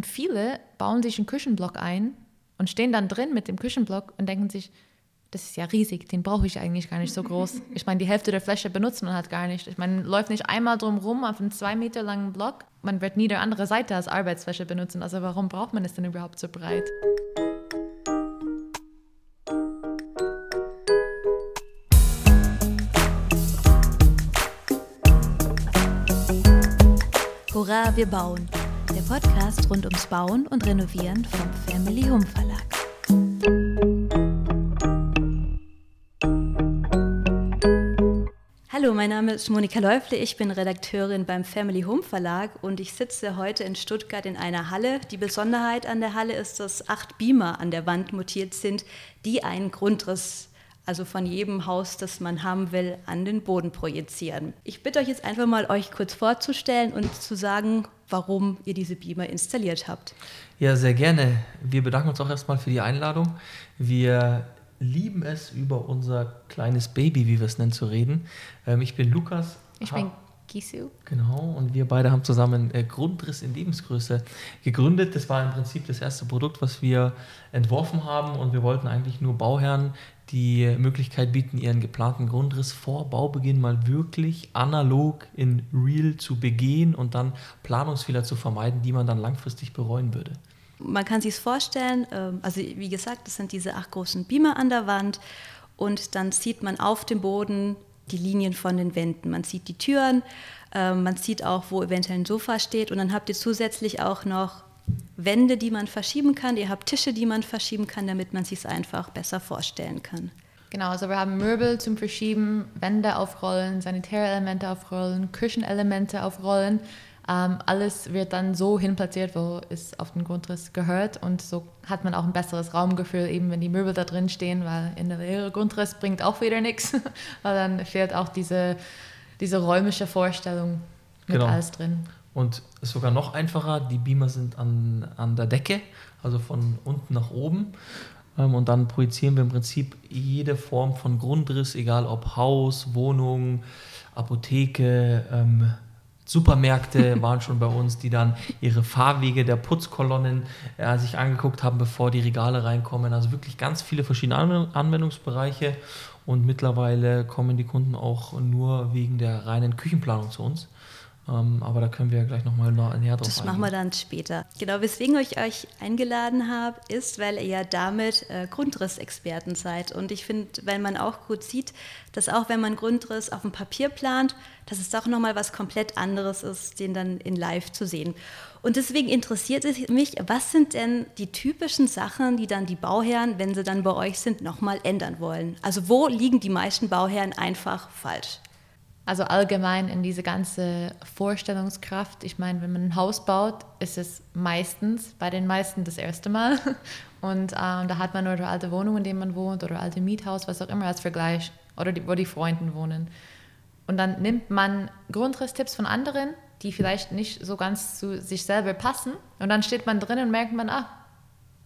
Und viele bauen sich einen Küchenblock ein und stehen dann drin mit dem Küchenblock und denken sich, das ist ja riesig, den brauche ich eigentlich gar nicht so groß. Ich meine, die Hälfte der Fläche benutzt man halt gar nicht. Ich meine, man läuft nicht einmal drum rum auf einen zwei Meter langen Block. Man wird nie die andere Seite als Arbeitsfläche benutzen. Also warum braucht man es denn überhaupt so breit? Hurra, wir bauen. Der Podcast rund ums Bauen und Renovieren vom Family Home Verlag. Hallo, mein Name ist Monika Läufle, ich bin Redakteurin beim Family Home Verlag und ich sitze heute in Stuttgart in einer Halle. Die Besonderheit an der Halle ist, dass acht Beamer an der Wand montiert sind, die einen Grundriss also von jedem Haus, das man haben will, an den Boden projizieren. Ich bitte euch jetzt einfach mal, euch kurz vorzustellen und zu sagen, warum ihr diese Beamer installiert habt. Ja, sehr gerne. Wir bedanken uns auch erstmal für die Einladung. Wir lieben es, über unser kleines Baby, wie wir es nennen, zu reden. Ähm, ich bin Lukas. Ich bin Gisu. Genau, und wir beide haben zusammen äh, Grundriss in Lebensgröße gegründet. Das war im Prinzip das erste Produkt, was wir entworfen haben und wir wollten eigentlich nur Bauherren die Möglichkeit bieten, ihren geplanten Grundriss vor Baubeginn mal wirklich analog in Real zu begehen und dann Planungsfehler zu vermeiden, die man dann langfristig bereuen würde. Man kann sich es vorstellen, ähm, also wie gesagt, das sind diese acht großen Beamer an der Wand und dann sieht man auf dem Boden die Linien von den Wänden. Man sieht die Türen, ähm, man sieht auch, wo eventuell ein Sofa steht und dann habt ihr zusätzlich auch noch Wände, die man verschieben kann, ihr habt Tische, die man verschieben kann, damit man sich es einfach besser vorstellen kann. Genau, also wir haben Möbel zum Verschieben, Wände aufrollen, sanitäre Elemente aufrollen, Küchenelemente aufrollen. Ähm, alles wird dann so hinplatziert, wo es auf den Grundriss gehört und so hat man auch ein besseres Raumgefühl, eben wenn die Möbel da drin stehen, weil in der leere Grundriss bringt auch wieder nichts, weil dann fehlt auch diese, diese räumliche Vorstellung mit genau. alles drin. Und es ist sogar noch einfacher, die Beamer sind an, an der Decke, also von unten nach oben. Ähm, und dann projizieren wir im Prinzip jede Form von Grundriss, egal ob Haus, Wohnung, Apotheke, ähm, Supermärkte waren schon bei uns, die dann ihre Fahrwege der Putzkolonnen äh, sich angeguckt haben, bevor die Regale reinkommen. Also wirklich ganz viele verschiedene Anwendungsbereiche. Und mittlerweile kommen die Kunden auch nur wegen der reinen Küchenplanung zu uns. Ähm, aber da können wir ja gleich nochmal näher drauf Das eingehen. machen wir dann später. Genau, weswegen ich euch eingeladen habe, ist, weil ihr ja damit äh, Grundrissexperten seid. Und ich finde, weil man auch gut sieht, dass auch wenn man Grundriss auf dem Papier plant, dass es doch nochmal was komplett anderes ist, den dann in live zu sehen. Und deswegen interessiert es mich, was sind denn die typischen Sachen, die dann die Bauherren, wenn sie dann bei euch sind, nochmal ändern wollen? Also wo liegen die meisten Bauherren einfach falsch? Also allgemein in diese ganze Vorstellungskraft. Ich meine, wenn man ein Haus baut, ist es meistens, bei den meisten das erste Mal. Und ähm, da hat man nur alte Wohnung, in der man wohnt, oder alte Miethaus, was auch immer als Vergleich, oder die, wo die Freunde wohnen. Und dann nimmt man Grundrisstipps von anderen, die vielleicht nicht so ganz zu sich selber passen. Und dann steht man drin und merkt man, ah,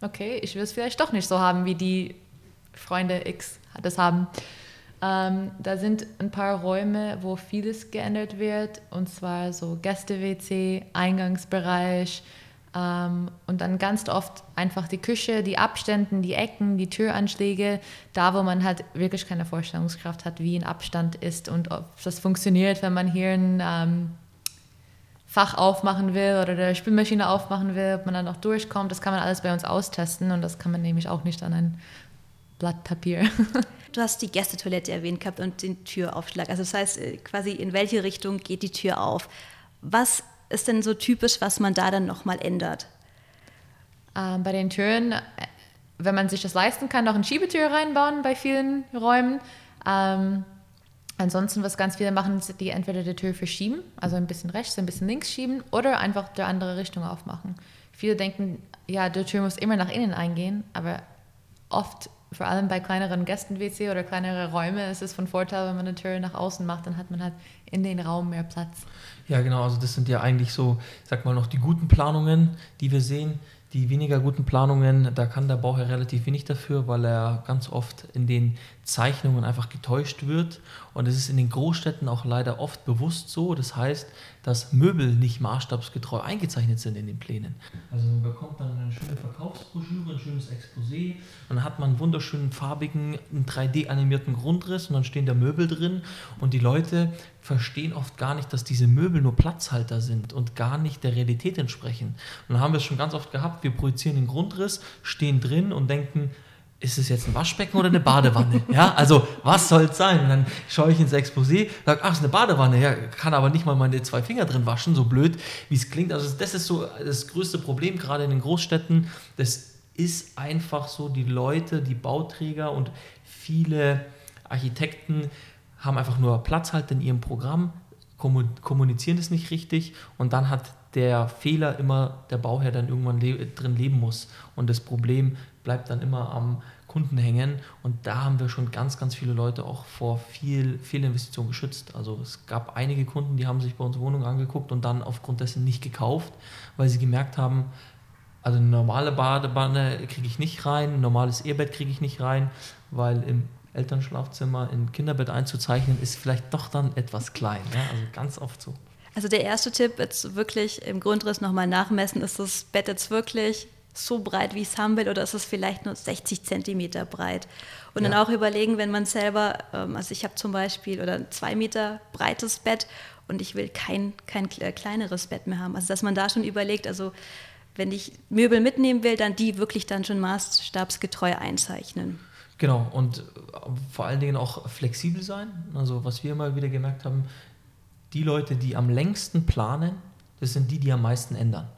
okay, ich will es vielleicht doch nicht so haben, wie die Freunde X das haben. Ähm, da sind ein paar Räume, wo vieles geändert wird, und zwar so Gäste-WC, Eingangsbereich ähm, und dann ganz oft einfach die Küche, die Abstände, die Ecken, die Türanschläge, da wo man halt wirklich keine Vorstellungskraft hat, wie ein Abstand ist und ob das funktioniert, wenn man hier ein ähm, Fach aufmachen will oder der Spülmaschine aufmachen will, ob man dann noch durchkommt. Das kann man alles bei uns austesten und das kann man nämlich auch nicht an ein Blatt Papier. Du hast die Gästetoilette erwähnt gehabt und den Türaufschlag. Also das heißt äh, quasi, in welche Richtung geht die Tür auf? Was ist denn so typisch, was man da dann nochmal ändert? Ähm, bei den Türen, äh, wenn man sich das leisten kann, noch eine Schiebetür reinbauen bei vielen Räumen. Ähm, ansonsten, was ganz viele machen, ist die entweder die Tür verschieben, also ein bisschen rechts, ein bisschen links schieben oder einfach die andere Richtung aufmachen. Viele denken, ja, die Tür muss immer nach innen eingehen, aber oft vor allem bei kleineren Gästen-WC oder kleinere Räume ist es von Vorteil, wenn man eine Tür nach außen macht, dann hat man halt in den Raum mehr Platz. Ja, genau, also das sind ja eigentlich so, ich sag mal noch die guten Planungen, die wir sehen. Die weniger guten Planungen, da kann der Bauherr relativ wenig dafür, weil er ganz oft in den Zeichnungen einfach getäuscht wird. Und es ist in den Großstädten auch leider oft bewusst so. Das heißt, dass Möbel nicht maßstabsgetreu eingezeichnet sind in den Plänen. Also man bekommt dann eine schöne Verkaufsbroschüre, ein schönes Exposé, dann hat man einen wunderschönen farbigen, 3D-animierten Grundriss und dann stehen da Möbel drin und die Leute verstehen oft gar nicht, dass diese Möbel nur Platzhalter sind und gar nicht der Realität entsprechen. Und dann haben wir es schon ganz oft gehabt, wir projizieren den Grundriss, stehen drin und denken, ist es jetzt ein Waschbecken oder eine Badewanne? Ja, also was soll es sein? Und dann schaue ich ins Exposé, sage, ach, es ist eine Badewanne, ja, kann aber nicht mal meine zwei Finger drin waschen, so blöd, wie es klingt. Also das ist so das größte Problem, gerade in den Großstädten. Das ist einfach so, die Leute, die Bauträger und viele Architekten haben einfach nur Platz halt in ihrem Programm, kommunizieren das nicht richtig und dann hat der Fehler immer der Bauherr dann irgendwann le drin leben muss. Und das Problem bleibt dann immer am Kunden hängen. Und da haben wir schon ganz, ganz viele Leute auch vor viel Fehlinvestitionen geschützt. Also es gab einige Kunden, die haben sich bei uns Wohnungen angeguckt und dann aufgrund dessen nicht gekauft, weil sie gemerkt haben, also eine normale Badewanne kriege ich nicht rein, ein normales Ehebett kriege ich nicht rein, weil im Elternschlafzimmer ein Kinderbett einzuzeichnen, ist vielleicht doch dann etwas klein. Ja? Also ganz oft so. Also der erste Tipp, jetzt wirklich im Grundriss nochmal nachmessen, ist das Bett jetzt wirklich so breit, wie ich es haben will, oder ist es vielleicht nur 60 Zentimeter breit? Und ja. dann auch überlegen, wenn man selber, ähm, also ich habe zum Beispiel oder ein zwei Meter breites Bett und ich will kein, kein kleineres Bett mehr haben. Also dass man da schon überlegt, also wenn ich Möbel mitnehmen will, dann die wirklich dann schon maßstabsgetreu einzeichnen. Genau, und äh, vor allen Dingen auch flexibel sein. Also was wir immer wieder gemerkt haben, die Leute, die am längsten planen, das sind die, die am meisten ändern.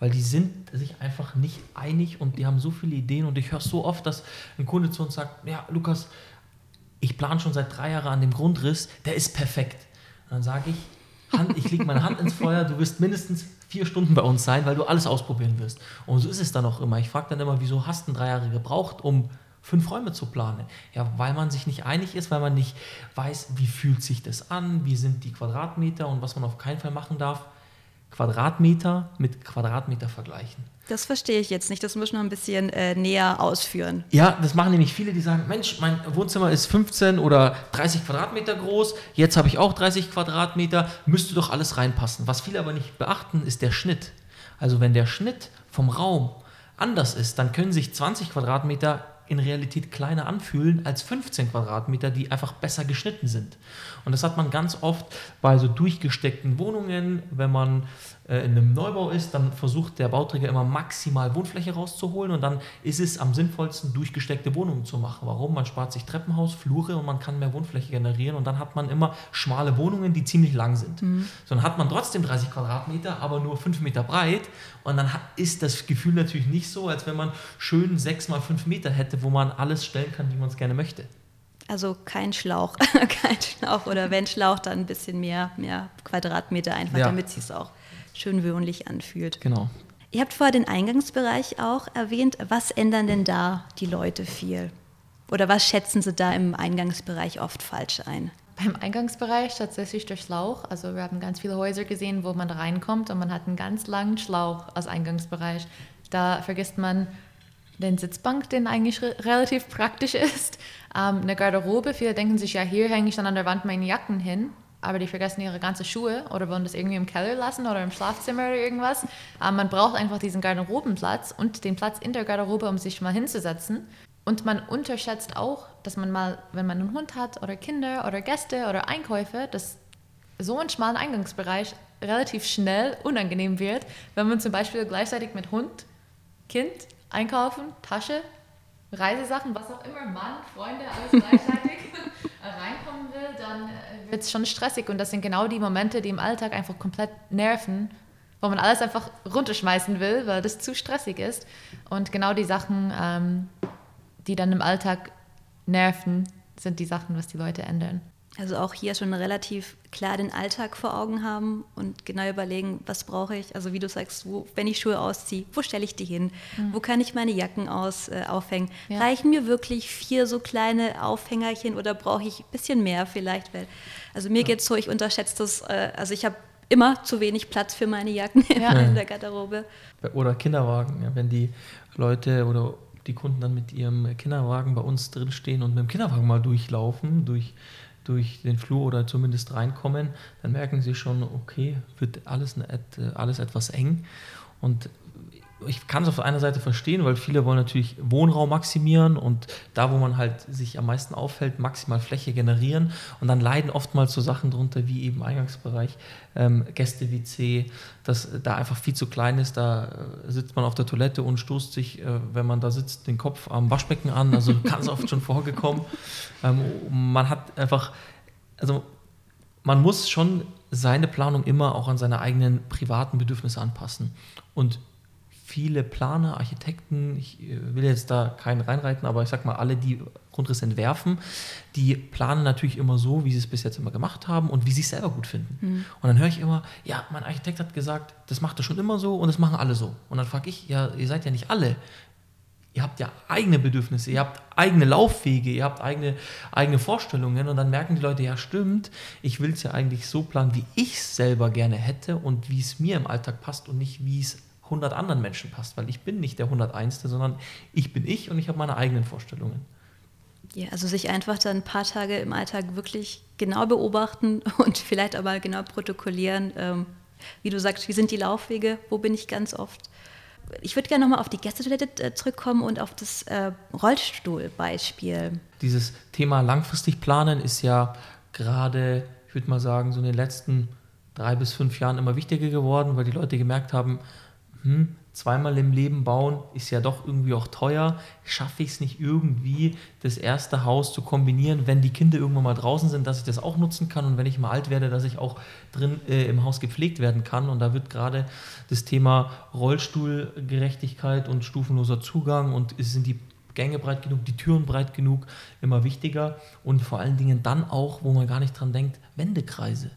Weil die sind sich einfach nicht einig und die haben so viele Ideen. Und ich höre so oft, dass ein Kunde zu uns sagt, ja, Lukas, ich plane schon seit drei Jahren an dem Grundriss, der ist perfekt. Und dann sage ich, Hand, ich lege meine Hand ins Feuer, du wirst mindestens vier Stunden bei uns sein, weil du alles ausprobieren wirst. Und so ist es dann auch immer. Ich frage dann immer, wieso hast du drei Jahre gebraucht, um fünf Räume zu planen. Ja, weil man sich nicht einig ist, weil man nicht weiß, wie fühlt sich das an, wie sind die Quadratmeter und was man auf keinen Fall machen darf. Quadratmeter mit Quadratmeter vergleichen. Das verstehe ich jetzt nicht. Das muss ich noch ein bisschen äh, näher ausführen. Ja, das machen nämlich viele, die sagen: Mensch, mein Wohnzimmer ist 15 oder 30 Quadratmeter groß. Jetzt habe ich auch 30 Quadratmeter. Müsste doch alles reinpassen. Was viele aber nicht beachten, ist der Schnitt. Also, wenn der Schnitt vom Raum anders ist, dann können sich 20 Quadratmeter in Realität kleiner anfühlen als 15 Quadratmeter, die einfach besser geschnitten sind. Und das hat man ganz oft bei so durchgesteckten Wohnungen, wenn man äh, in einem Neubau ist, dann versucht der Bauträger immer maximal Wohnfläche rauszuholen und dann ist es am sinnvollsten, durchgesteckte Wohnungen zu machen. Warum? Man spart sich Treppenhaus, Flure und man kann mehr Wohnfläche generieren und dann hat man immer schmale Wohnungen, die ziemlich lang sind. Mhm. So, dann hat man trotzdem 30 Quadratmeter, aber nur 5 Meter breit und dann ist das Gefühl natürlich nicht so, als wenn man schön 6 mal 5 Meter hätte, wo man alles stellen kann, wie man es gerne möchte. Also kein Schlauch, kein Schlauch oder wenn Schlauch, dann ein bisschen mehr, mehr Quadratmeter einfach, ja. damit sie es auch schön wohnlich anfühlt. Genau. Ihr habt vorher den Eingangsbereich auch erwähnt. Was ändern denn da die Leute viel? Oder was schätzen sie da im Eingangsbereich oft falsch ein? Beim Eingangsbereich tatsächlich der Schlauch. Also wir haben ganz viele Häuser gesehen, wo man reinkommt und man hat einen ganz langen Schlauch als Eingangsbereich. Da vergisst man den Sitzbank, den eigentlich relativ praktisch ist. Ähm, eine Garderobe, viele denken sich, ja, hier hänge ich dann an der Wand meine Jacken hin aber die vergessen ihre ganzen Schuhe oder wollen das irgendwie im Keller lassen oder im Schlafzimmer oder irgendwas. Aber man braucht einfach diesen Garderobenplatz und den Platz in der Garderobe, um sich mal hinzusetzen. Und man unterschätzt auch, dass man mal, wenn man einen Hund hat oder Kinder oder Gäste oder Einkäufe, dass so ein schmalen Eingangsbereich relativ schnell unangenehm wird, wenn man zum Beispiel gleichzeitig mit Hund, Kind, Einkaufen, Tasche, Reisesachen, was auch immer, Mann, Freunde, alles gleichzeitig reinkommen will, dann äh, wird es schon stressig. Und das sind genau die Momente, die im Alltag einfach komplett nerven, wo man alles einfach runterschmeißen will, weil das zu stressig ist. Und genau die Sachen, ähm, die dann im Alltag nerven, sind die Sachen, was die Leute ändern. Also auch hier schon relativ klar den Alltag vor Augen haben und genau überlegen, was brauche ich. Also wie du sagst, wo, wenn ich Schuhe ausziehe, wo stelle ich die hin? Mhm. Wo kann ich meine Jacken aus, äh, aufhängen? Ja. Reichen mir wirklich vier so kleine Aufhängerchen oder brauche ich ein bisschen mehr vielleicht? Weil, also mir ja. geht es so, ich unterschätze das. Äh, also ich habe immer zu wenig Platz für meine Jacken ja. in der Garderobe. Oder Kinderwagen, ja, wenn die Leute oder die Kunden dann mit ihrem Kinderwagen bei uns drinstehen und mit dem Kinderwagen mal durchlaufen, durch, durch den Flur oder zumindest reinkommen, dann merken sie schon, okay, wird alles, alles etwas eng. Und ich kann es auf einer Seite verstehen, weil viele wollen natürlich Wohnraum maximieren und da, wo man halt sich am meisten auffällt, maximal Fläche generieren. Und dann leiden oftmals so Sachen drunter wie eben Eingangsbereich, ähm, Gäste-WC, dass da einfach viel zu klein ist, da äh, sitzt man auf der Toilette und stoßt sich, äh, wenn man da sitzt, den Kopf am Waschbecken an, also ganz oft schon vorgekommen. Ähm, man hat einfach, also man muss schon seine Planung immer auch an seine eigenen privaten Bedürfnisse anpassen. Und viele Planer, Architekten, ich äh, will jetzt da keinen reinreiten, aber ich sag mal, alle, die Grundriss entwerfen, die planen natürlich immer so, wie sie es bis jetzt immer gemacht haben und wie sie es selber gut finden. Mhm. Und dann höre ich immer, ja, mein Architekt hat gesagt, das macht er schon immer so und das machen alle so. Und dann frage ich, ja, ihr seid ja nicht alle. Ihr habt ja eigene Bedürfnisse, ihr habt eigene Laufwege, ihr habt eigene, eigene Vorstellungen und dann merken die Leute, ja stimmt, ich will es ja eigentlich so planen, wie ich es selber gerne hätte und wie es mir im Alltag passt und nicht, wie es 100 anderen Menschen passt, weil ich bin nicht der 101. sondern ich bin ich und ich habe meine eigenen Vorstellungen. Ja, also sich einfach dann ein paar Tage im Alltag wirklich genau beobachten und vielleicht aber genau protokollieren. Ähm, wie du sagst, wie sind die Laufwege, wo bin ich ganz oft? Ich würde gerne nochmal auf die Gästetoilette äh, zurückkommen und auf das äh, Rollstuhlbeispiel. Dieses Thema langfristig planen ist ja gerade, ich würde mal sagen, so in den letzten drei bis fünf Jahren immer wichtiger geworden, weil die Leute gemerkt haben, hm, zweimal im Leben bauen ist ja doch irgendwie auch teuer. Schaffe ich es nicht irgendwie, das erste Haus zu kombinieren, wenn die Kinder irgendwann mal draußen sind, dass ich das auch nutzen kann und wenn ich mal alt werde, dass ich auch drin äh, im Haus gepflegt werden kann. Und da wird gerade das Thema Rollstuhlgerechtigkeit und stufenloser Zugang und sind die Gänge breit genug, die Türen breit genug, immer wichtiger. Und vor allen Dingen dann auch, wo man gar nicht dran denkt, Wendekreise.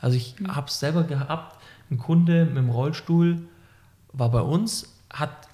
Also ich mhm. habe es selber gehabt, ein Kunde mit dem Rollstuhl, war bei uns, hat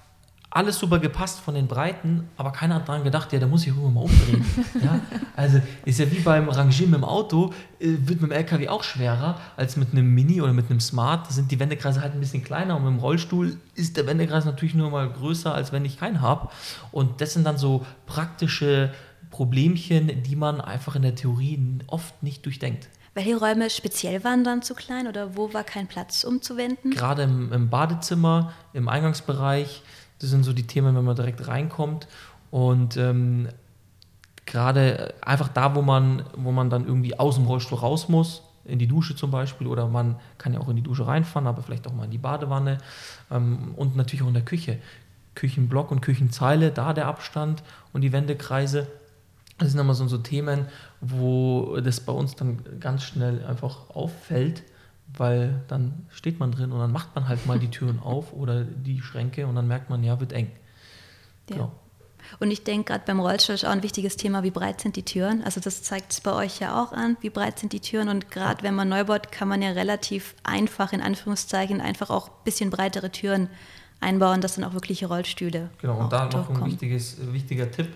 alles super gepasst von den Breiten, aber keiner hat daran gedacht, ja, da muss ich irgendwann mal umdrehen. ja? Also ist ja wie beim Rangieren mit dem Auto, äh, wird mit dem LKW auch schwerer als mit einem Mini oder mit einem Smart. Da sind die Wendekreise halt ein bisschen kleiner und mit dem Rollstuhl ist der Wendekreis natürlich nur mal größer, als wenn ich keinen habe. Und das sind dann so praktische Problemchen, die man einfach in der Theorie oft nicht durchdenkt. Welche Räume speziell waren dann zu klein oder wo war kein Platz umzuwenden? Gerade im, im Badezimmer, im Eingangsbereich, das sind so die Themen, wenn man direkt reinkommt. Und ähm, gerade einfach da, wo man, wo man dann irgendwie aus dem Rollstuhl raus muss, in die Dusche zum Beispiel, oder man kann ja auch in die Dusche reinfahren, aber vielleicht auch mal in die Badewanne ähm, und natürlich auch in der Küche. Küchenblock und Küchenzeile, da der Abstand und die Wendekreise. Das sind immer so, so Themen, wo das bei uns dann ganz schnell einfach auffällt, weil dann steht man drin und dann macht man halt mal die Türen auf oder die Schränke und dann merkt man, ja, wird eng. Ja. Genau. Und ich denke, gerade beim Rollstuhl ist auch ein wichtiges Thema, wie breit sind die Türen. Also das zeigt es bei euch ja auch an, wie breit sind die Türen. Und gerade wenn man neu baut, kann man ja relativ einfach, in Anführungszeichen, einfach auch ein bisschen breitere Türen einbauen, dass dann auch wirkliche Rollstühle. Genau, und da noch ein wichtiges, wichtiger Tipp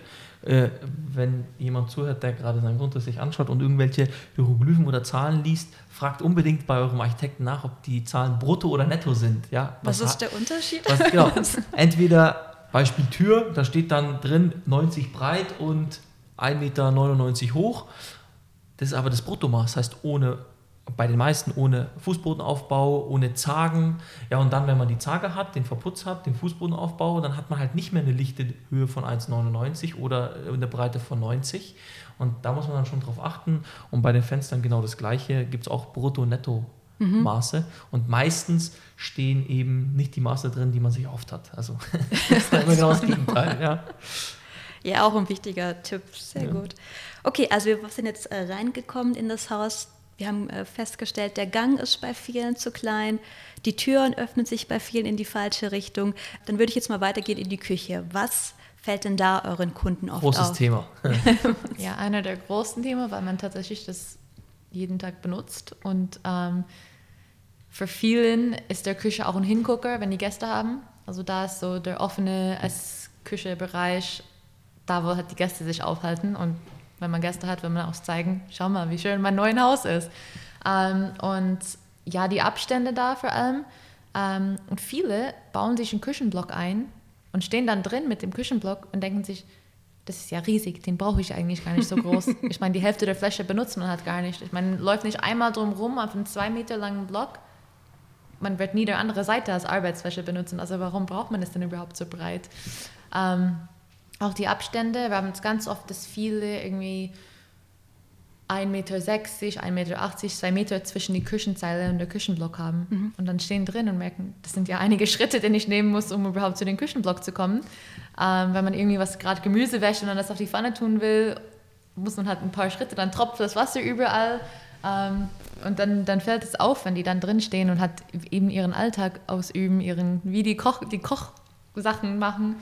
äh, wenn jemand zuhört, der gerade seinen Grundriss sich anschaut und irgendwelche Hieroglyphen oder Zahlen liest, fragt unbedingt bei eurem Architekten nach, ob die Zahlen brutto oder netto sind. Ja, was, was ist der Unterschied? Was, genau, entweder Beispiel Tür, da steht dann drin 90 breit und 1,99 Meter hoch. Das ist aber das Bruttomaß, das heißt ohne bei den meisten ohne Fußbodenaufbau, ohne Zagen. Ja, und dann, wenn man die Zage hat, den Verputz hat, den Fußbodenaufbau, dann hat man halt nicht mehr eine lichte Höhe von 1,99 oder eine Breite von 90. Und da muss man dann schon drauf achten. Und bei den Fenstern genau das Gleiche, gibt es auch Brutto-Netto. Maße mhm. und meistens stehen eben nicht die Maße drin, die man sich oft hat. Also das ist immer genau das Gegenteil. Ja. ja, auch ein wichtiger Tipp. Sehr ja. gut. Okay, also wir sind jetzt äh, reingekommen in das Haus. Wir haben äh, festgestellt, der Gang ist bei vielen zu klein, die Türen öffnen sich bei vielen in die falsche Richtung. Dann würde ich jetzt mal weitergehen in die Küche. Was fällt denn da euren Kunden oft Großes auf? Großes Thema. ja, einer der großen Themen, weil man tatsächlich das jeden Tag benutzt. Und ähm, für vielen ist der Küche auch ein Hingucker, wenn die Gäste haben. Also da ist so der offene Essküche-Bereich, da wo halt die Gäste sich aufhalten und wenn man Gäste hat, will man auch zeigen, schau mal, wie schön mein neues Haus ist. Ähm, und ja, die Abstände da vor allem. Ähm, und viele bauen sich einen Küchenblock ein und stehen dann drin mit dem Küchenblock und denken sich, das ist ja riesig, den brauche ich eigentlich gar nicht so groß. ich meine, die Hälfte der Fläche benutzt man halt gar nicht. Ich meine, man läuft nicht einmal drum rum auf einem zwei Meter langen Block. Man wird nie die andere Seite als Arbeitsfläche benutzen. Also warum braucht man es denn überhaupt so breit? Ähm, auch die Abstände, wir haben es ganz oft, dass viele irgendwie 1,60 Meter, 1,80 Meter, 2 Meter zwischen die Küchenzeile und der Küchenblock haben. Mhm. Und dann stehen drin und merken, das sind ja einige Schritte, die ich nehmen muss, um überhaupt zu dem Küchenblock zu kommen. Ähm, wenn man irgendwie was gerade Gemüse wäscht und dann das auf die Pfanne tun will, muss man halt ein paar Schritte, dann tropft das Wasser überall. Ähm, und dann, dann fällt es auf, wenn die dann drin stehen und halt eben ihren Alltag ausüben, ihren, wie die, Koch, die Kochsachen machen.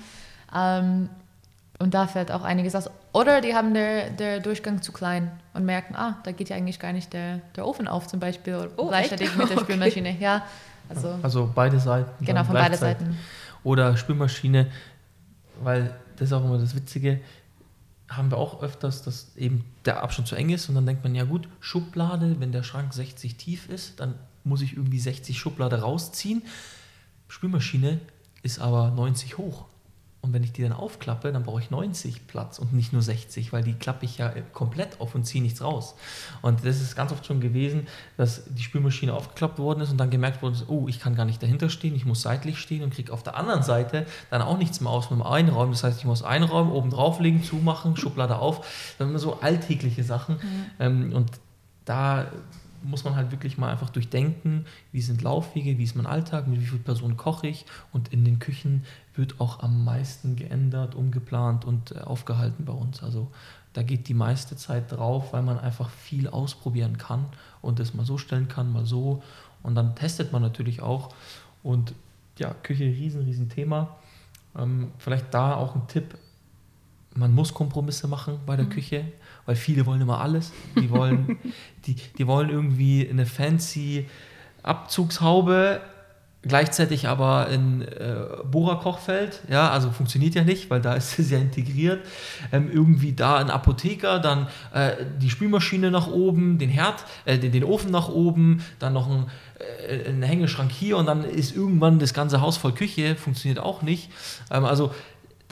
Ähm, und da fällt auch einiges aus. Oder die haben der, der Durchgang zu klein und merken, ah, da geht ja eigentlich gar nicht der, der Ofen auf zum Beispiel. Oder oh, gleichzeitig mit der Spülmaschine. Okay. Ja, also, also beide Seiten. Genau, von beiden Seiten. Oder Spülmaschine, weil das ist auch immer das Witzige, haben wir auch öfters, dass eben der Abstand zu eng ist und dann denkt man, ja gut, Schublade, wenn der Schrank 60 tief ist, dann muss ich irgendwie 60 Schublade rausziehen. Spülmaschine ist aber 90 hoch. Und wenn ich die dann aufklappe, dann brauche ich 90 Platz und nicht nur 60, weil die klappe ich ja komplett auf und ziehe nichts raus. Und das ist ganz oft schon gewesen, dass die Spülmaschine aufgeklappt worden ist und dann gemerkt wurde, oh, ich kann gar nicht dahinter stehen, ich muss seitlich stehen und kriege auf der anderen Seite dann auch nichts mehr aus mit dem Einräumen. Das heißt, ich muss einräumen, oben drauflegen, zumachen, Schublade auf. Das sind immer so alltägliche Sachen. Mhm. Und da muss man halt wirklich mal einfach durchdenken, wie sind Laufwege, wie ist mein Alltag, mit wie vielen Personen koche ich und in den Küchen wird auch am meisten geändert, umgeplant und äh, aufgehalten bei uns. Also da geht die meiste Zeit drauf, weil man einfach viel ausprobieren kann und es mal so stellen kann, mal so und dann testet man natürlich auch und ja, Küche riesen, riesen Thema. Ähm, vielleicht da auch ein Tipp, man muss Kompromisse machen bei der mhm. Küche weil viele wollen immer alles. Die wollen, die, die wollen irgendwie eine fancy Abzugshaube, gleichzeitig aber ein äh, Bohrer-Kochfeld. Ja, also funktioniert ja nicht, weil da ist es ja integriert. Ähm, irgendwie da ein Apotheker, dann äh, die Spülmaschine nach oben, den Herd, äh, den, den, Ofen nach oben, dann noch ein, äh, ein Hängeschrank hier und dann ist irgendwann das ganze Haus voll Küche. Funktioniert auch nicht. Ähm, also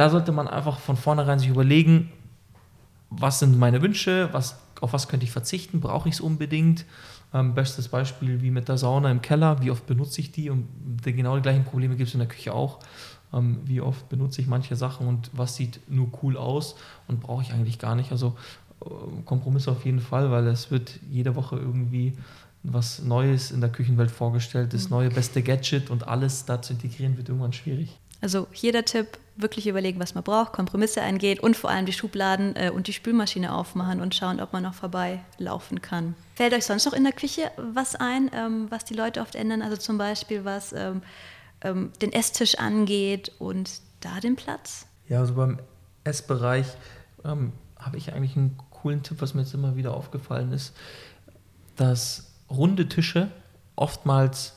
da sollte man einfach von vornherein sich überlegen, was sind meine Wünsche, was, auf was könnte ich verzichten, brauche ich es unbedingt. Ähm, bestes Beispiel wie mit der Sauna im Keller, wie oft benutze ich die und genau die gleichen Probleme gibt es in der Küche auch. Ähm, wie oft benutze ich manche Sachen und was sieht nur cool aus und brauche ich eigentlich gar nicht. Also äh, Kompromisse auf jeden Fall, weil es wird jede Woche irgendwie was Neues in der Küchenwelt vorgestellt, das neue beste Gadget und alles da zu integrieren wird irgendwann schwierig. Also hier der Tipp, wirklich überlegen, was man braucht, Kompromisse eingeht und vor allem die Schubladen äh, und die Spülmaschine aufmachen und schauen, ob man noch vorbeilaufen kann. Fällt euch sonst noch in der Küche was ein, ähm, was die Leute oft ändern? Also zum Beispiel, was ähm, ähm, den Esstisch angeht und da den Platz? Ja, also beim Essbereich ähm, habe ich eigentlich einen coolen Tipp, was mir jetzt immer wieder aufgefallen ist, dass runde Tische oftmals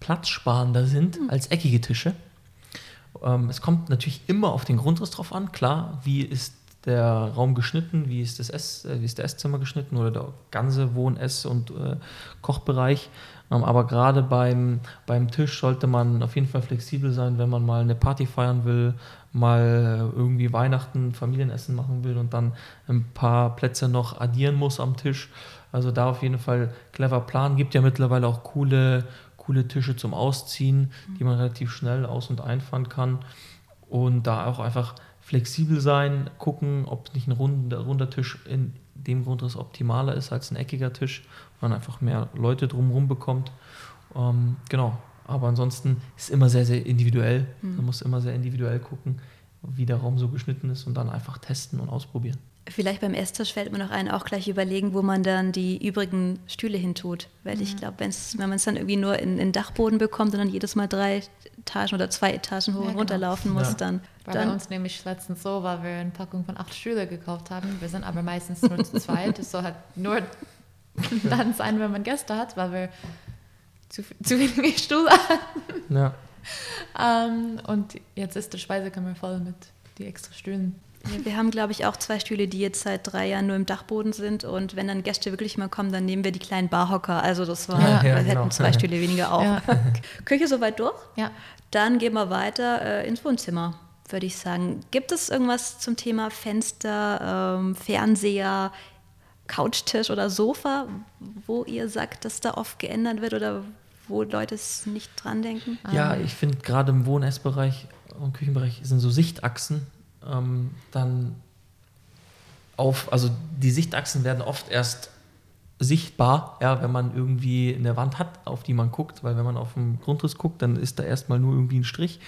platzsparender sind mhm. als eckige Tische. Ähm, es kommt natürlich immer auf den Grundriss drauf an, klar, wie ist der Raum geschnitten, wie ist das Ess, äh, wie ist der Esszimmer geschnitten oder der ganze Wohn-, Ess- und äh, Kochbereich. Ähm, aber gerade beim, beim Tisch sollte man auf jeden Fall flexibel sein, wenn man mal eine Party feiern will, mal irgendwie Weihnachten, Familienessen machen will und dann ein paar Plätze noch addieren muss am Tisch. Also da auf jeden Fall clever planen. Gibt ja mittlerweile auch coole, coole Tische zum Ausziehen, die man relativ schnell aus- und einfahren kann. Und da auch einfach flexibel sein, gucken, ob nicht ein runder, runder Tisch in dem Grundriss optimaler ist als ein eckiger Tisch, man einfach mehr Leute drumherum bekommt. Ähm, genau. Aber ansonsten ist immer sehr, sehr individuell. Mhm. Man muss immer sehr individuell gucken, wie der Raum so geschnitten ist und dann einfach testen und ausprobieren. Vielleicht beim Esstisch fällt mir noch ein, auch gleich überlegen, wo man dann die übrigen Stühle hintut. Weil mhm. ich glaube, wenn man es dann irgendwie nur in den Dachboden bekommt und dann jedes Mal drei Etagen oder zwei Etagen hoch ja, und genau. runter laufen muss, ja. dann. War dann bei uns nämlich letztens so, weil wir eine Packung von acht Stühle gekauft haben. Wir sind aber meistens nur zu zweit. Das soll halt nur dann sein, wenn man Gäste hat, weil wir zu, zu wenige Stühle hatten. Ja. um, ähm, und jetzt ist der Speisekammer voll mit die extra Stühlen. Ja, wir haben, glaube ich, auch zwei Stühle, die jetzt seit drei Jahren nur im Dachboden sind. Und wenn dann Gäste wirklich mal kommen, dann nehmen wir die kleinen Barhocker. Also das war, ja, ja, wir genau. hätten zwei Stühle weniger auch. Ja. Küche soweit durch? Ja. Dann gehen wir weiter äh, ins Wohnzimmer, würde ich sagen. Gibt es irgendwas zum Thema Fenster, ähm, Fernseher, Couchtisch oder Sofa, wo ihr sagt, dass da oft geändert wird oder wo Leute es nicht dran denken? Ja, ich finde gerade im Wohn- Essbereich und Küchenbereich sind so Sichtachsen ähm, dann auf, also die Sichtachsen werden oft erst sichtbar, ja, wenn man irgendwie eine Wand hat, auf die man guckt, weil wenn man auf den Grundriss guckt, dann ist da erstmal nur irgendwie ein Strich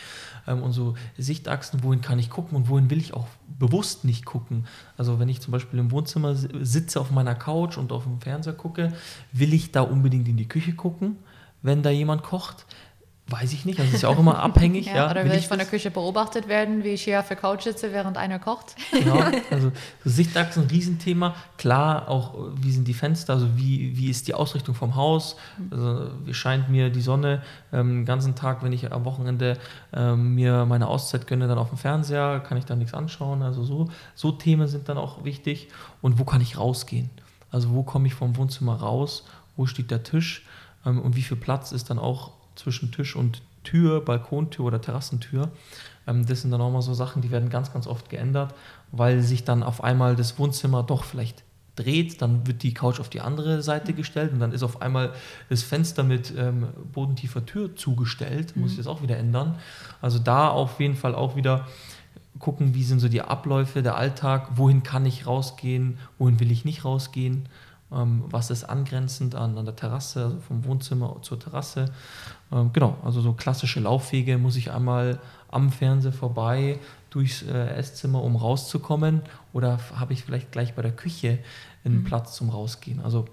ähm, und so Sichtachsen, wohin kann ich gucken und wohin will ich auch bewusst nicht gucken. Also wenn ich zum Beispiel im Wohnzimmer sitze auf meiner Couch und auf dem Fernseher gucke, will ich da unbedingt in die Küche gucken, wenn da jemand kocht. Weiß ich nicht, das ist ja auch immer abhängig. ja, ja, oder will, will ich von der Küche beobachtet werden, wie ich hier auf der Couch sitze, während einer kocht? Genau, also Sichtachsen, ein Riesenthema. Klar, auch wie sind die Fenster, also wie, wie ist die Ausrichtung vom Haus? Also, wie scheint mir die Sonne ähm, den ganzen Tag, wenn ich am Wochenende ähm, mir meine Auszeit gönne, dann auf dem Fernseher, kann ich da nichts anschauen. Also so, so Themen sind dann auch wichtig. Und wo kann ich rausgehen? Also wo komme ich vom Wohnzimmer raus? Wo steht der Tisch? Ähm, und wie viel Platz ist dann auch zwischen Tisch und Tür, Balkontür oder Terrassentür. Ähm, das sind dann auch mal so Sachen, die werden ganz, ganz oft geändert, weil sich dann auf einmal das Wohnzimmer doch vielleicht dreht, dann wird die Couch auf die andere Seite gestellt und dann ist auf einmal das Fenster mit ähm, bodentiefer Tür zugestellt, muss ich mhm. das auch wieder ändern. Also da auf jeden Fall auch wieder gucken, wie sind so die Abläufe, der Alltag, wohin kann ich rausgehen, wohin will ich nicht rausgehen, ähm, was ist angrenzend an, an der Terrasse, also vom Wohnzimmer zur Terrasse. Ähm, genau, also so klassische Laufwege muss ich einmal am Fernseher vorbei durchs äh, Esszimmer, um rauszukommen, oder habe ich vielleicht gleich bei der Küche einen mhm. Platz zum Rausgehen? Also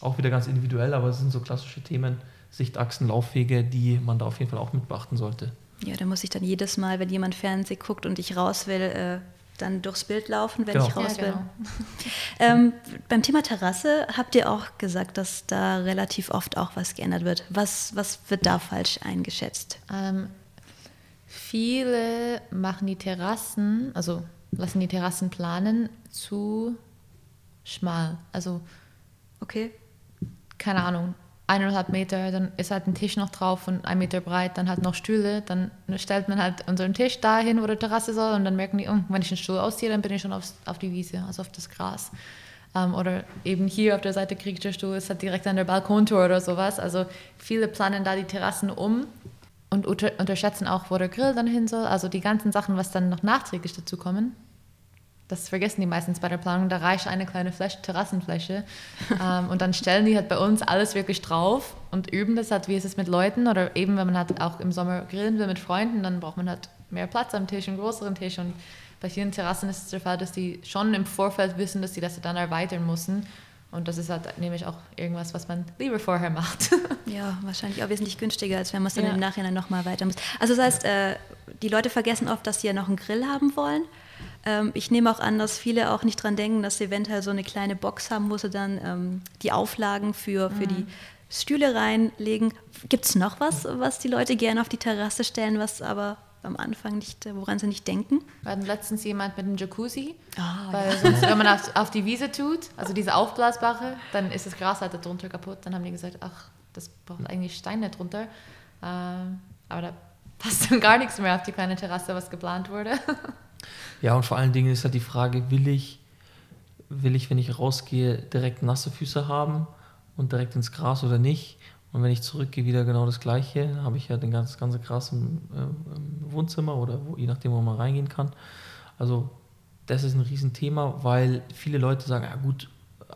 auch wieder ganz individuell, aber es sind so klassische Themen, Sichtachsen, Laufwege, die man da auf jeden Fall auch mit beachten sollte. Ja, da muss ich dann jedes Mal, wenn jemand Fernsehen guckt und ich raus will, äh, dann durchs Bild laufen, wenn genau. ich raus ja, will. Genau. ähm, beim Thema Terrasse habt ihr auch gesagt, dass da relativ oft auch was geändert wird. Was, was wird da falsch eingeschätzt? Ähm, viele machen die Terrassen, also lassen die Terrassen planen, zu schmal. Also, okay. Keine Ahnung, eineinhalb Meter, dann ist halt ein Tisch noch drauf und ein Meter breit, dann halt noch Stühle, dann stellt man halt unseren Tisch dahin, wo die Terrasse soll und dann merken die, oh, wenn ich den Stuhl ausziehe, dann bin ich schon aufs, auf die Wiese, also auf das Gras. Ähm, oder eben hier auf der Seite kriegt der Stuhl, ist halt direkt an der Balkontour oder sowas. Also viele planen da die Terrassen um und unter, unterschätzen auch, wo der Grill dann hin soll. Also die ganzen Sachen, was dann noch nachträglich dazu kommen, das vergessen die meistens bei der Planung, da reicht eine kleine Fläche, Terrassenfläche. ähm, und dann stellen die halt bei uns alles wirklich drauf und üben das halt, wie ist es mit Leuten oder eben, wenn man halt auch im Sommer grillen will mit Freunden, dann braucht man halt mehr Platz am Tisch, einen größeren Tisch. Und bei vielen Terrassen ist es der Fall, dass die schon im Vorfeld wissen, dass sie das dann erweitern müssen. Und das ist halt nämlich auch irgendwas, was man lieber vorher macht. ja, wahrscheinlich auch wesentlich günstiger, als wenn man es dann ja. im Nachhinein nochmal weiter muss. Also das heißt, äh, die Leute vergessen oft, dass sie ja noch einen Grill haben wollen. Ähm, ich nehme auch an, dass viele auch nicht dran denken, dass sie eventuell so eine kleine Box haben, wo sie dann ähm, die Auflagen für, für mhm. die Stühle reinlegen. Gibt es noch was, was die Leute gerne auf die Terrasse stellen, was aber am Anfang nicht, woran sie nicht denken? Wir hatten letztens jemand mit einem Jacuzzi, oh, weil ja. sonst, wenn man auf, auf, die Wiese tut, also diese aufblasbare, dann ist das Gras halt drunter kaputt. Dann haben die gesagt, ach, das braucht eigentlich Steine drunter. Ähm, aber da passt dann gar nichts mehr auf die kleine Terrasse, was geplant wurde. Ja, und vor allen Dingen ist halt die Frage, will ich, will ich, wenn ich rausgehe, direkt nasse Füße haben und direkt ins Gras oder nicht? Und wenn ich zurückgehe, wieder genau das Gleiche, habe ich ja den ganzen ganze Gras im, äh, im Wohnzimmer oder wo, je nachdem, wo man reingehen kann. Also das ist ein Riesenthema, weil viele Leute sagen, ja gut,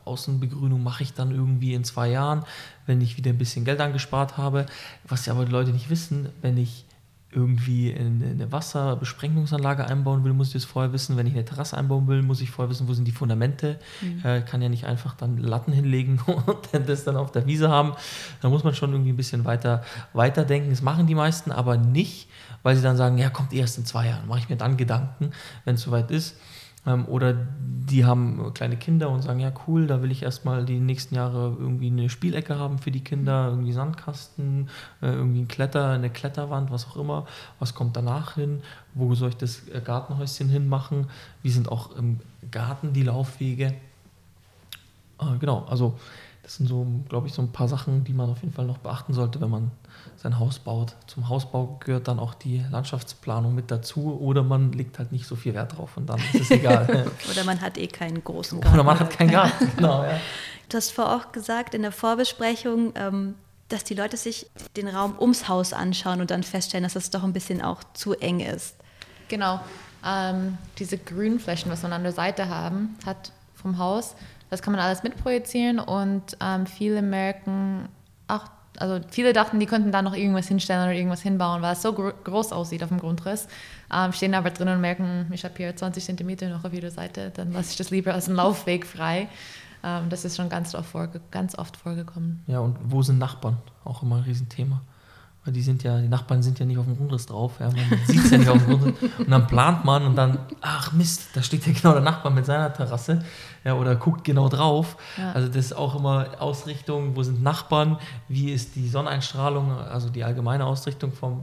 Außenbegrünung mache ich dann irgendwie in zwei Jahren, wenn ich wieder ein bisschen Geld angespart habe. Was ja aber die Leute nicht wissen, wenn ich irgendwie eine Wasserbesprengungsanlage einbauen will, muss ich das vorher wissen. Wenn ich eine Terrasse einbauen will, muss ich vorher wissen, wo sind die Fundamente. Mhm. Äh, kann ja nicht einfach dann Latten hinlegen und das dann auf der Wiese haben. Da muss man schon irgendwie ein bisschen weiter, weiter denken. Das machen die meisten aber nicht, weil sie dann sagen, ja, kommt erst in zwei Jahren. Mache ich mir dann Gedanken, wenn es soweit ist. Ähm, oder die haben kleine Kinder und sagen, ja cool, da will ich erstmal die nächsten Jahre irgendwie eine Spielecke haben für die Kinder, irgendwie Sandkasten, äh, irgendwie ein Kletter, eine Kletterwand, was auch immer. Was kommt danach hin? Wo soll ich das äh, Gartenhäuschen hinmachen? Wie sind auch im Garten die Laufwege? Äh, genau, also das sind so, glaube ich, so ein paar Sachen, die man auf jeden Fall noch beachten sollte, wenn man sein Haus baut. Zum Hausbau gehört dann auch die Landschaftsplanung mit dazu oder man legt halt nicht so viel Wert drauf und dann ist es egal. oder man hat eh keinen großen Garten. Oder man hat keinen Garten, genau. Ja. Du hast vorher auch gesagt in der Vorbesprechung, ähm, dass die Leute sich den Raum ums Haus anschauen und dann feststellen, dass das doch ein bisschen auch zu eng ist. Genau. Ähm, diese Grünflächen, was man an der Seite haben, hat vom Haus, das kann man alles mitprojizieren und ähm, viele merken, ach, also viele dachten, die könnten da noch irgendwas hinstellen oder irgendwas hinbauen, weil es so gro groß aussieht auf dem Grundriss. Ähm, stehen aber drin und merken, ich habe hier 20 Zentimeter noch auf jeder Seite, dann lasse ich das lieber als einen Laufweg frei. Ähm, das ist schon ganz oft, ganz oft vorgekommen. Ja, und wo sind Nachbarn? Auch immer ein Riesenthema. Weil die sind ja, die Nachbarn sind ja nicht auf dem Grundriss drauf. Ja. Man sieht es ja nicht auf dem Grundriss. Und dann plant man und dann, ach Mist, da steht ja genau der Nachbar mit seiner Terrasse. Ja, oder guckt genau drauf. Ja. Also das ist auch immer Ausrichtung, wo sind Nachbarn, wie ist die Sonneneinstrahlung, also die allgemeine Ausrichtung vom,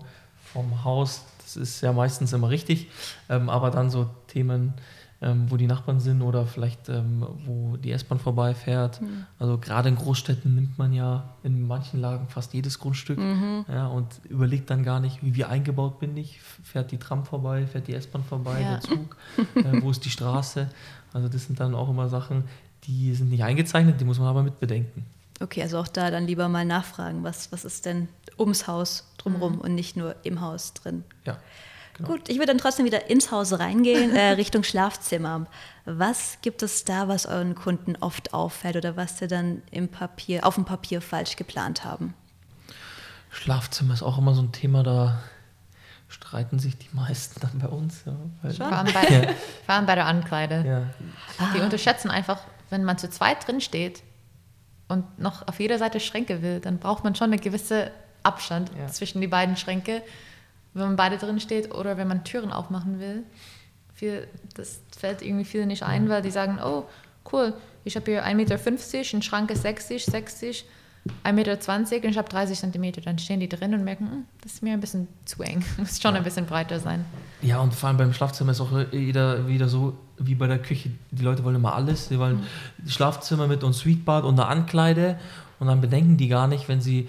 vom Haus. Das ist ja meistens immer richtig. Ähm, aber dann so Themen, ähm, wo die Nachbarn sind oder vielleicht ähm, wo die S-Bahn vorbeifährt. Mhm. Also gerade in Großstädten nimmt man ja in manchen Lagen fast jedes Grundstück mhm. ja, und überlegt dann gar nicht, wie, wie eingebaut bin ich. Fährt die Tram vorbei, fährt die S-Bahn vorbei, ja. der Zug, äh, wo ist die Straße. Also das sind dann auch immer Sachen, die sind nicht eingezeichnet, die muss man aber mit bedenken. Okay, also auch da dann lieber mal nachfragen, was, was ist denn ums Haus drumherum mhm. und nicht nur im Haus drin. Ja. Genau. Gut, ich würde dann trotzdem wieder ins Haus reingehen, äh, Richtung Schlafzimmer. Was gibt es da, was euren Kunden oft auffällt oder was sie dann im Papier, auf dem Papier falsch geplant haben? Schlafzimmer ist auch immer so ein Thema, da streiten sich die meisten dann bei uns. Ja, vor, allem bei, ja. vor, allem bei, der Ankleide. Ja. Die ah. unterschätzen einfach, wenn man zu zweit drin steht und noch auf jeder Seite Schränke will, dann braucht man schon eine gewisse Abstand zwischen die beiden Schränke wenn man beide drin steht oder wenn man Türen aufmachen will. Viel, das fällt irgendwie viele nicht ein, weil die sagen, oh, cool, ich habe hier 1,50 Meter, ein Schrank ist 60, 60, 1,20 Meter und ich habe 30 Zentimeter. Dann stehen die drin und merken, hm, das ist mir ein bisschen zu eng, muss schon ja. ein bisschen breiter sein. Ja, und vor allem beim Schlafzimmer ist auch jeder wieder so wie bei der Küche. Die Leute wollen immer alles. Sie wollen mhm. Schlafzimmer mit und Suitebad und eine Ankleide und dann bedenken die gar nicht, wenn sie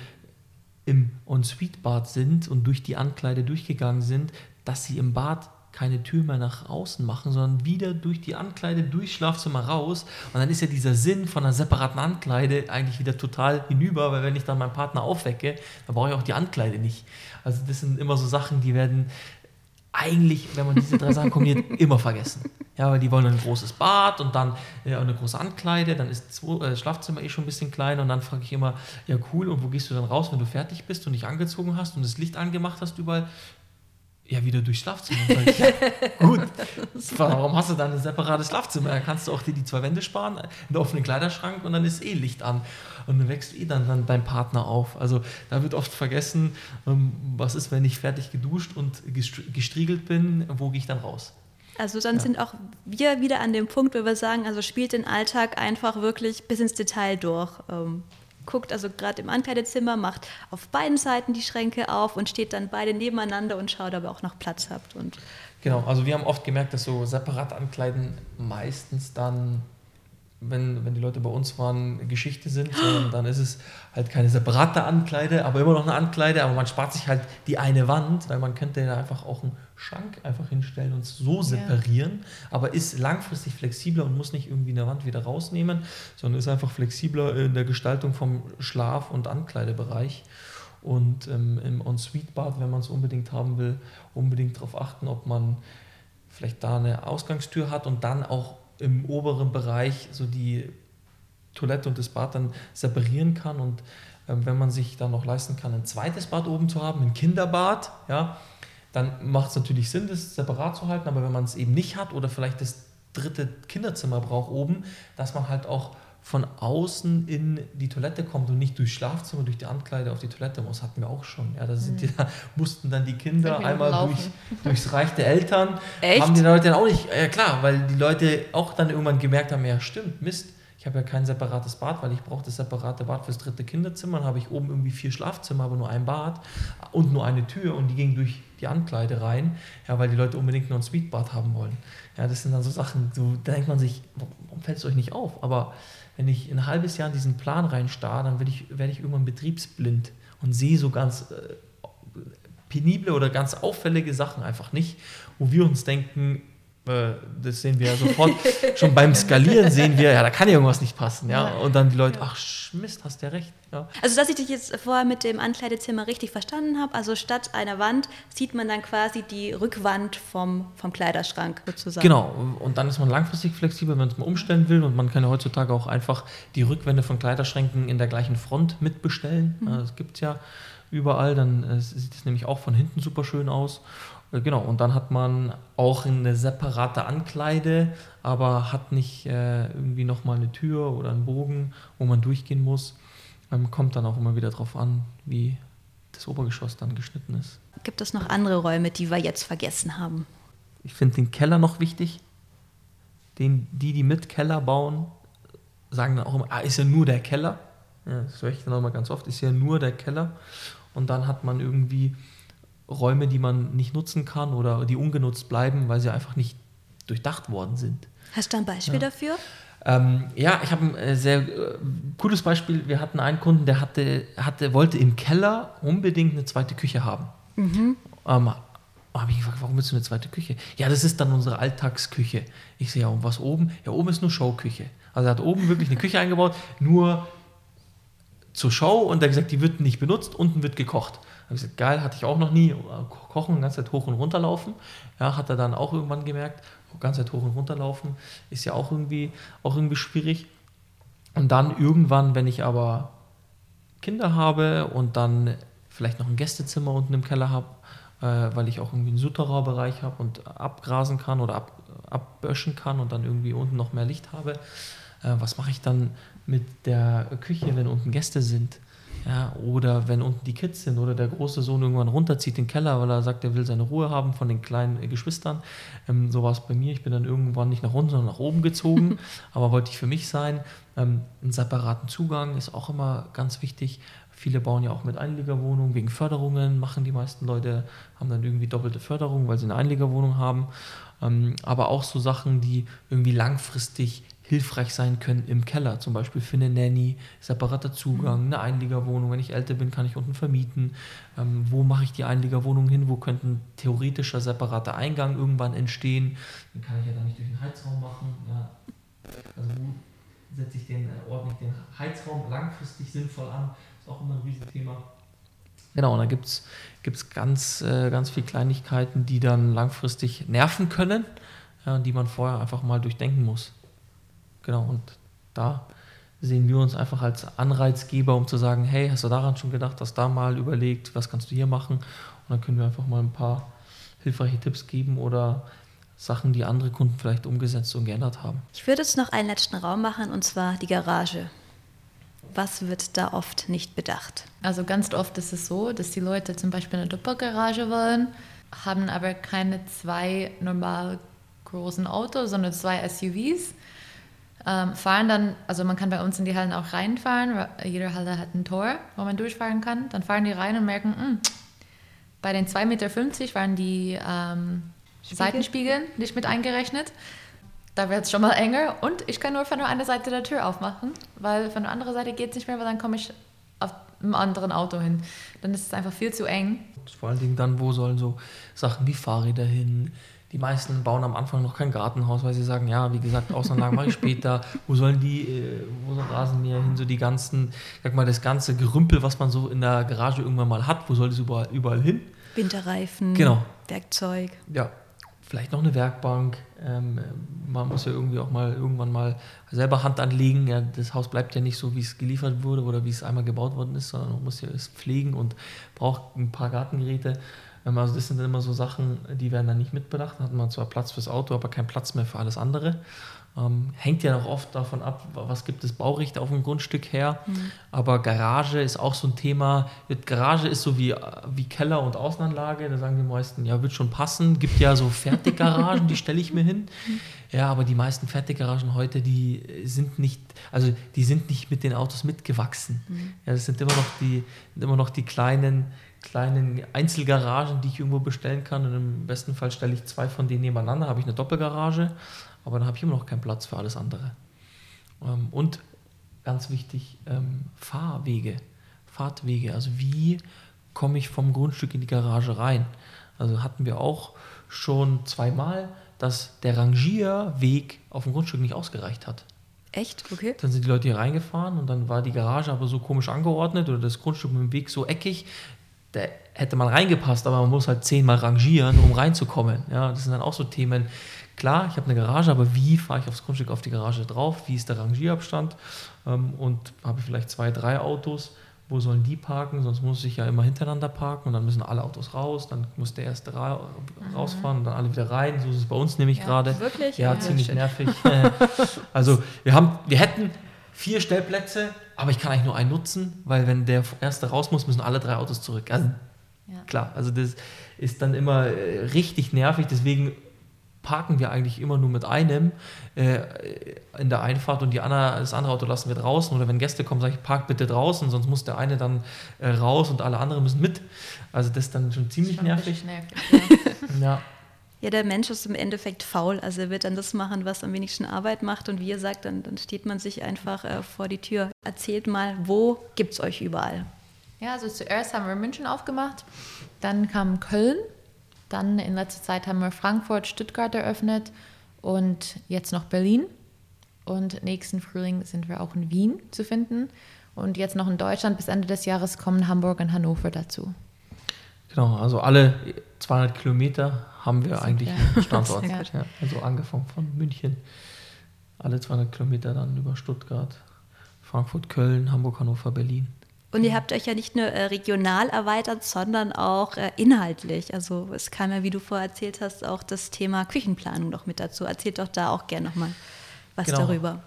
im En-Suite-Bad sind und durch die Ankleide durchgegangen sind, dass sie im Bad keine Tür mehr nach außen machen, sondern wieder durch die Ankleide, durchs Schlafzimmer raus. Und dann ist ja dieser Sinn von einer separaten Ankleide eigentlich wieder total hinüber, weil wenn ich dann meinen Partner aufwecke, dann brauche ich auch die Ankleide nicht. Also das sind immer so Sachen, die werden eigentlich, wenn man diese drei Sachen kombiniert, immer vergessen. Ja, weil die wollen ein großes Bad und dann ja, eine große Ankleide, dann ist das äh, Schlafzimmer eh schon ein bisschen klein und dann frage ich immer, ja cool, und wo gehst du dann raus, wenn du fertig bist und dich angezogen hast und das Licht angemacht hast überall? Ja, wieder durchs Schlafzimmer. Ich, ja, gut, warum hast du dann ein separates Schlafzimmer? Da kannst du auch dir die zwei Wände sparen, einen offenen Kleiderschrank und dann ist eh Licht an. Und dann wächst eh dann, dann dein Partner auf. Also da wird oft vergessen, ähm, was ist, wenn ich fertig geduscht und gestriegelt bin, wo gehe ich dann raus? Also dann ja. sind auch wir wieder an dem Punkt, wo wir sagen, also spielt den Alltag einfach wirklich bis ins Detail durch. Ähm, guckt also gerade im Ankleidezimmer, macht auf beiden Seiten die Schränke auf und steht dann beide nebeneinander und schaut, ob ihr auch noch Platz habt. Und genau, also wir haben oft gemerkt, dass so separat ankleiden meistens dann wenn, wenn die Leute bei uns waren, Geschichte sind, dann ist es halt keine separate Ankleide, aber immer noch eine Ankleide, aber man spart sich halt die eine Wand, weil man könnte ja einfach auch einen Schrank einfach hinstellen und so separieren, ja. aber ist langfristig flexibler und muss nicht irgendwie eine Wand wieder rausnehmen, sondern ist einfach flexibler in der Gestaltung vom Schlaf- und Ankleidebereich. Und ähm, im En-Suite-Bad, wenn man es unbedingt haben will, unbedingt darauf achten, ob man vielleicht da eine Ausgangstür hat und dann auch im oberen Bereich so die Toilette und das Bad dann separieren kann und ähm, wenn man sich dann noch leisten kann, ein zweites Bad oben zu haben, ein Kinderbad, ja, dann macht es natürlich Sinn, das separat zu halten, aber wenn man es eben nicht hat oder vielleicht das dritte Kinderzimmer braucht oben, dass man halt auch von außen in die Toilette kommt und nicht durchs Schlafzimmer, durch die Ankleide auf die Toilette muss, hatten wir auch schon. Ja, da, sind die, da mussten dann die Kinder einmal durch, durchs Reich der Eltern. Echt? Haben die Leute dann auch nicht, ja klar, weil die Leute auch dann irgendwann gemerkt haben, ja stimmt, Mist, ich habe ja kein separates Bad, weil ich brauche das separate Bad fürs dritte Kinderzimmer. Dann habe ich oben irgendwie vier Schlafzimmer, aber nur ein Bad und nur eine Tür und die ging durch die Ankleide rein, ja, weil die Leute unbedingt nur ein Suitebad haben wollen. Ja, das sind dann so Sachen, so, da denkt man sich, warum fällt es euch nicht auf? Aber wenn ich in ein halbes Jahr in diesen Plan reinstarre, dann werde ich, werde ich irgendwann betriebsblind und sehe so ganz äh, penible oder ganz auffällige Sachen einfach nicht, wo wir uns denken, das sehen wir ja sofort. Schon beim Skalieren sehen wir, ja, da kann ja irgendwas nicht passen. Ja? Und dann die Leute, ach Mist, hast ja recht. Ja. Also, dass ich dich jetzt vorher mit dem Ankleidezimmer richtig verstanden habe, also statt einer Wand sieht man dann quasi die Rückwand vom, vom Kleiderschrank sozusagen. Genau, und dann ist man langfristig flexibel, wenn man es mal umstellen will. Und man kann ja heutzutage auch einfach die Rückwände von Kleiderschränken in der gleichen Front mitbestellen. Mhm. Das gibt es ja überall. Dann äh, sieht es nämlich auch von hinten super schön aus. Äh, genau, und dann hat man auch eine separate Ankleide, aber hat nicht äh, irgendwie nochmal eine Tür oder einen Bogen, wo man durchgehen muss. Ähm, kommt dann auch immer wieder darauf an, wie das Obergeschoss dann geschnitten ist. Gibt es noch andere Räume, die wir jetzt vergessen haben? Ich finde den Keller noch wichtig. Den, die, die mit Keller bauen, sagen dann auch immer, ah, ist ja nur der Keller. Ja, das höre ich dann auch mal ganz oft, ist ja nur der Keller. Und dann hat man irgendwie Räume, die man nicht nutzen kann oder die ungenutzt bleiben, weil sie einfach nicht durchdacht worden sind. Hast du ein Beispiel ja. dafür? Ähm, ja, ich habe ein äh, sehr äh, cooles Beispiel. Wir hatten einen Kunden, der hatte, hatte, wollte im Keller unbedingt eine zweite Küche haben. Mhm. Ähm, habe ich gefragt, warum willst du eine zweite Küche? Ja, das ist dann unsere Alltagsküche. Ich sehe ja, und was oben? Ja, oben ist nur Showküche. Also er hat oben wirklich eine Küche eingebaut, nur zur Show und er hat gesagt, die wird nicht benutzt, unten wird gekocht. Habe ich gesagt, geil, hatte ich auch noch nie. Kochen, ganze Zeit hoch und runter laufen. Ja, hat er dann auch irgendwann gemerkt, die ganze Zeit hoch und runter laufen, ist ja auch irgendwie, auch irgendwie schwierig. Und dann irgendwann, wenn ich aber Kinder habe und dann vielleicht noch ein Gästezimmer unten im Keller habe, äh, weil ich auch irgendwie einen Souterrain-Bereich habe und abgrasen kann oder ab, abböschen kann und dann irgendwie unten noch mehr Licht habe, äh, was mache ich dann mit der Küche, wenn unten Gäste sind? Ja, oder wenn unten die Kids sind oder der große Sohn irgendwann runterzieht in den Keller, weil er sagt, er will seine Ruhe haben von den kleinen Geschwistern. Ähm, so war es bei mir. Ich bin dann irgendwann nicht nach unten, sondern nach oben gezogen, aber wollte ich für mich sein. Ähm, einen separaten Zugang ist auch immer ganz wichtig. Viele bauen ja auch mit Einliegerwohnungen wegen Förderungen, machen die meisten Leute, haben dann irgendwie doppelte Förderung, weil sie eine Einliegerwohnung haben. Ähm, aber auch so Sachen, die irgendwie langfristig hilfreich sein können im Keller, zum Beispiel für eine Nanny, separater Zugang, eine Einliegerwohnung. Wenn ich älter bin, kann ich unten vermieten. Ähm, wo mache ich die Einliegerwohnung hin? Wo könnte ein theoretischer separater Eingang irgendwann entstehen? Den kann ich ja dann nicht durch den Heizraum machen. Ja. Also wo setze ich den, äh, ordne ich den Heizraum langfristig sinnvoll an? Ist auch immer ein Riesenthema. Genau, und da gibt es ganz, äh, ganz viele Kleinigkeiten, die dann langfristig nerven können, ja, die man vorher einfach mal durchdenken muss. Genau, und da sehen wir uns einfach als Anreizgeber, um zu sagen, hey, hast du daran schon gedacht, hast da mal überlegt, was kannst du hier machen? Und dann können wir einfach mal ein paar hilfreiche Tipps geben oder Sachen, die andere Kunden vielleicht umgesetzt und geändert haben. Ich würde jetzt noch einen letzten Raum machen, und zwar die Garage. Was wird da oft nicht bedacht? Also ganz oft ist es so, dass die Leute zum Beispiel eine Doppelgarage wollen, haben aber keine zwei normal großen Autos, sondern zwei SUVs ähm, fahren dann, also man kann bei uns in die Hallen auch reinfahren, jede Halle hat ein Tor, wo man durchfahren kann. Dann fahren die rein und merken, mh, hm, bei den 2,50 Meter waren die ähm, Seitenspiegel nicht mit eingerechnet. Da wird es schon mal enger und ich kann nur von der einen Seite der Tür aufmachen, weil von der anderen Seite geht es nicht mehr, weil dann komme ich einem anderen Auto hin. Dann ist es einfach viel zu eng. Vor allen Dingen dann, wo sollen so Sachen wie Fahrräder hin, die meisten bauen am Anfang noch kein Gartenhaus, weil sie sagen, ja, wie gesagt, Außenanlagen mache ich später. Wo sollen die, äh, wo soll Rasenmäher hin? So die ganzen, sag mal, das ganze Gerümpel, was man so in der Garage irgendwann mal hat, wo soll das überall, überall hin? Winterreifen, genau. Werkzeug. Ja, vielleicht noch eine Werkbank. Ähm, man muss ja irgendwie auch mal irgendwann mal selber Hand anlegen. Ja, das Haus bleibt ja nicht so, wie es geliefert wurde oder wie es einmal gebaut worden ist, sondern man muss ja es pflegen und braucht ein paar Gartengeräte. Ähm, also das sind dann immer so Sachen, die werden dann nicht mitbedacht. Da hat man zwar Platz fürs Auto, aber keinen Platz mehr für alles andere. Ähm, hängt ja noch oft davon ab, was gibt es Bauricht auf dem Grundstück her. Mhm. Aber Garage ist auch so ein Thema. Garage ist so wie, wie Keller und Außenanlage. Da sagen die meisten, ja, wird schon passen. Gibt ja so Fertiggaragen, die stelle ich mir hin. Ja, aber die meisten Fertiggaragen heute, die sind nicht, also die sind nicht mit den Autos mitgewachsen. Mhm. Ja, das sind immer noch die, immer noch die kleinen, kleinen Einzelgaragen, die ich irgendwo bestellen kann. Und im besten Fall stelle ich zwei von denen nebeneinander, habe ich eine Doppelgarage aber dann habe ich immer noch keinen Platz für alles andere. Ähm, und ganz wichtig, ähm, Fahrwege, Fahrtwege. Also wie komme ich vom Grundstück in die Garage rein? Also hatten wir auch schon zweimal, dass der Rangierweg auf dem Grundstück nicht ausgereicht hat. Echt? Okay. Dann sind die Leute hier reingefahren und dann war die Garage aber so komisch angeordnet oder das Grundstück mit dem Weg so eckig. Da hätte man reingepasst, aber man muss halt zehnmal rangieren, um reinzukommen. Ja, das sind dann auch so Themen, klar, ich habe eine Garage, aber wie fahre ich aufs Grundstück auf die Garage drauf? Wie ist der Rangierabstand? Ähm, und habe ich vielleicht zwei, drei Autos? Wo sollen die parken? Sonst muss ich ja immer hintereinander parken und dann müssen alle Autos raus. Dann muss der erste ra mhm. rausfahren und dann alle wieder rein. So ist es bei uns nämlich ja, gerade. Wirklich? Ja, ja ziemlich nervig. also wir haben, wir hätten vier Stellplätze, aber ich kann eigentlich nur einen nutzen, weil wenn der erste raus muss, müssen alle drei Autos zurück. Also klar, also das ist dann immer äh, richtig nervig. Deswegen parken wir eigentlich immer nur mit einem äh, in der Einfahrt und die andere, das andere Auto lassen wir draußen. Oder wenn Gäste kommen, sage ich, park bitte draußen, sonst muss der eine dann äh, raus und alle anderen müssen mit. Also das ist dann schon ziemlich schon nervig. nervig ja. ja. Ja, der Mensch ist im Endeffekt faul. Also er wird dann das machen, was am wenigsten Arbeit macht. Und wie ihr sagt, dann, dann steht man sich einfach äh, vor die Tür. Erzählt mal, wo gibt es euch überall? Ja, also zuerst haben wir München aufgemacht, dann kam Köln dann in letzter Zeit haben wir Frankfurt, Stuttgart eröffnet und jetzt noch Berlin. Und nächsten Frühling sind wir auch in Wien zu finden. Und jetzt noch in Deutschland. Bis Ende des Jahres kommen Hamburg und Hannover dazu. Genau, also alle 200 Kilometer haben wir eigentlich ja. Standort. Ja, also angefangen von München, alle 200 Kilometer dann über Stuttgart, Frankfurt, Köln, Hamburg, Hannover, Berlin. Und ihr habt euch ja nicht nur äh, regional erweitert, sondern auch äh, inhaltlich. Also es kam ja, wie du vorher erzählt hast, auch das Thema Küchenplanung noch mit dazu. Erzählt doch da auch gerne nochmal was genau. darüber.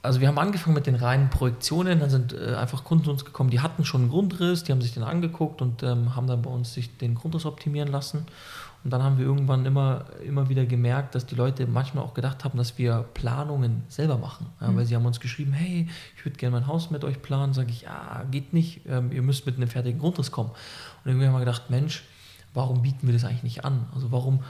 Also wir haben angefangen mit den reinen Projektionen, dann sind äh, einfach Kunden zu uns gekommen, die hatten schon einen Grundriss, die haben sich den angeguckt und ähm, haben dann bei uns sich den Grundriss optimieren lassen. Und dann haben wir irgendwann immer, immer wieder gemerkt, dass die Leute manchmal auch gedacht haben, dass wir Planungen selber machen. Ja, mhm. Weil sie haben uns geschrieben, hey, ich würde gerne mein Haus mit euch planen. Sage ich, ja, geht nicht, ähm, ihr müsst mit einem fertigen Grundriss kommen. Und irgendwie haben wir gedacht, Mensch, warum bieten wir das eigentlich nicht an? Also warum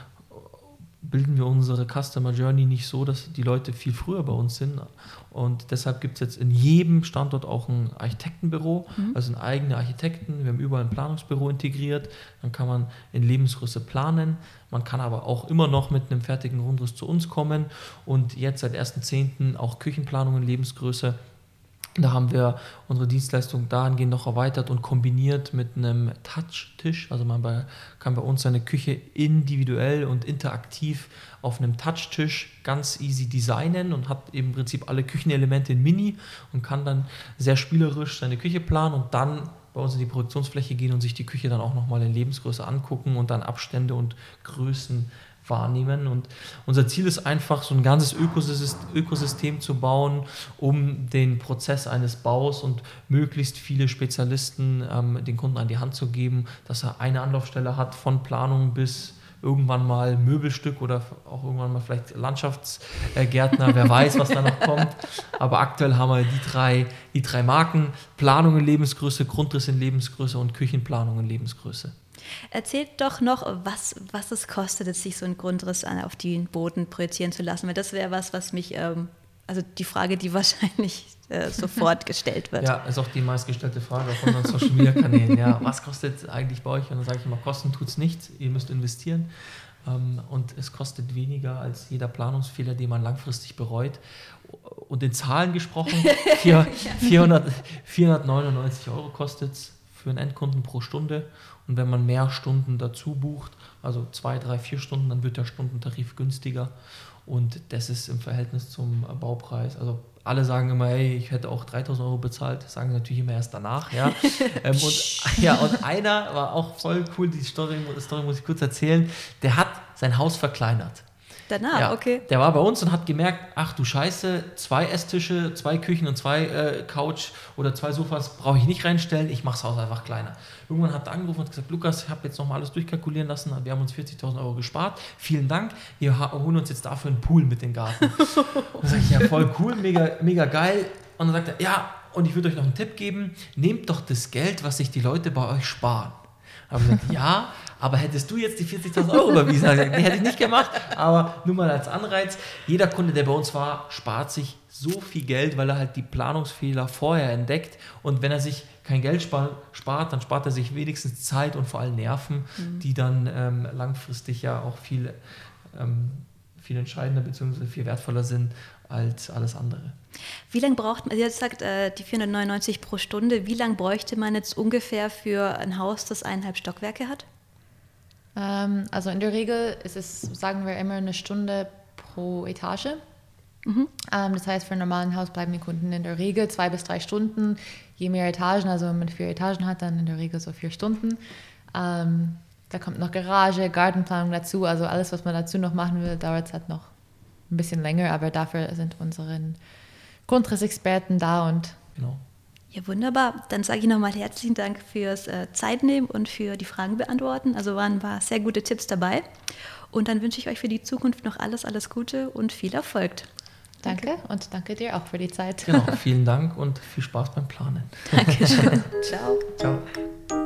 bilden wir unsere Customer Journey nicht so, dass die Leute viel früher bei uns sind. Und deshalb gibt es jetzt in jedem Standort auch ein Architektenbüro, mhm. also ein eigene Architekten. Wir haben überall ein Planungsbüro integriert. Dann kann man in Lebensgröße planen. Man kann aber auch immer noch mit einem fertigen Grundriss zu uns kommen und jetzt seit 1.10. auch Küchenplanung in Lebensgröße da haben wir unsere Dienstleistung dahingehend noch erweitert und kombiniert mit einem Touch-Tisch. Also man bei, kann bei uns seine Küche individuell und interaktiv auf einem Touch-Tisch ganz easy designen und hat im Prinzip alle Küchenelemente in Mini und kann dann sehr spielerisch seine Küche planen und dann bei uns in die Produktionsfläche gehen und sich die Küche dann auch nochmal in Lebensgröße angucken und dann Abstände und Größen wahrnehmen. Und unser Ziel ist einfach, so ein ganzes Ökosystem zu bauen, um den Prozess eines Baus und möglichst viele Spezialisten ähm, den Kunden an die Hand zu geben, dass er eine Anlaufstelle hat von Planung bis irgendwann mal Möbelstück oder auch irgendwann mal vielleicht Landschaftsgärtner, wer weiß, was da noch kommt. Aber aktuell haben wir die drei, die drei Marken, Planung in Lebensgröße, Grundriss in Lebensgröße und Küchenplanung in Lebensgröße. Erzählt doch noch, was, was es kostet, sich so einen Grundriss auf den Boden projizieren zu lassen, weil das wäre was, was mich, ähm, also die Frage, die wahrscheinlich äh, sofort gestellt wird. Ja, ist auch die meistgestellte Frage auf unseren Social Media Kanälen. Ja, was kostet eigentlich bei euch? Und dann sage ich immer, kosten tut es nichts, ihr müsst investieren. Ähm, und es kostet weniger als jeder Planungsfehler, den man langfristig bereut. Und in Zahlen gesprochen, 4, 400, 499 Euro kostet es für einen Endkunden pro Stunde. Und wenn man mehr Stunden dazu bucht, also zwei, drei, vier Stunden, dann wird der Stundentarif günstiger. Und das ist im Verhältnis zum Baupreis. Also alle sagen immer, hey, ich hätte auch 3000 Euro bezahlt, das sagen natürlich immer erst danach. Ja. ähm, und, ja, und einer war auch voll cool, die Story, die Story muss ich kurz erzählen, der hat sein Haus verkleinert. Danach, ja, okay. Der war bei uns und hat gemerkt, ach du Scheiße, zwei Esstische, zwei Küchen und zwei äh, Couch oder zwei Sofas brauche ich nicht reinstellen, ich mache das Haus einfach kleiner. Irgendwann hat er angerufen und gesagt, Lukas, ich habe jetzt nochmal alles durchkalkulieren lassen, wir haben uns 40.000 Euro gespart, vielen Dank, wir holen uns jetzt dafür einen Pool mit dem Garten. dann sage ich, ja voll cool, mega, mega geil. Und dann sagt er, ja, und ich würde euch noch einen Tipp geben, nehmt doch das Geld, was sich die Leute bei euch sparen. Haben gesagt, ja, aber hättest du jetzt die 40.000 Euro überwiesen? Also, die hätte ich nicht gemacht, aber nur mal als Anreiz. Jeder Kunde, der bei uns war, spart sich so viel Geld, weil er halt die Planungsfehler vorher entdeckt. Und wenn er sich kein Geld spart, dann spart er sich wenigstens Zeit und vor allem Nerven, mhm. die dann ähm, langfristig ja auch viel, ähm, viel entscheidender bzw. viel wertvoller sind als alles andere. Wie lange braucht man, jetzt sagt äh, die 499 pro Stunde, wie lange bräuchte man jetzt ungefähr für ein Haus, das eineinhalb Stockwerke hat? Ähm, also in der Regel ist es, sagen wir, immer eine Stunde pro Etage. Mhm. Ähm, das heißt, für ein normales Haus bleiben die Kunden in der Regel zwei bis drei Stunden. Je mehr Etagen, also wenn man vier Etagen hat, dann in der Regel so vier Stunden. Ähm, da kommt noch Garage, Gartenplanung dazu. Also alles, was man dazu noch machen will, dauert es halt noch ein bisschen länger. Aber dafür sind unsere Grundrissexperten da und genau. Ja, wunderbar. Dann sage ich nochmal herzlichen Dank fürs äh, Zeitnehmen und für die Fragen beantworten. Also waren ein paar sehr gute Tipps dabei. Und dann wünsche ich euch für die Zukunft noch alles, alles Gute und viel Erfolg. Danke, danke und danke dir auch für die Zeit. Genau, vielen Dank und viel Spaß beim Planen. Dankeschön. Ciao. Ciao.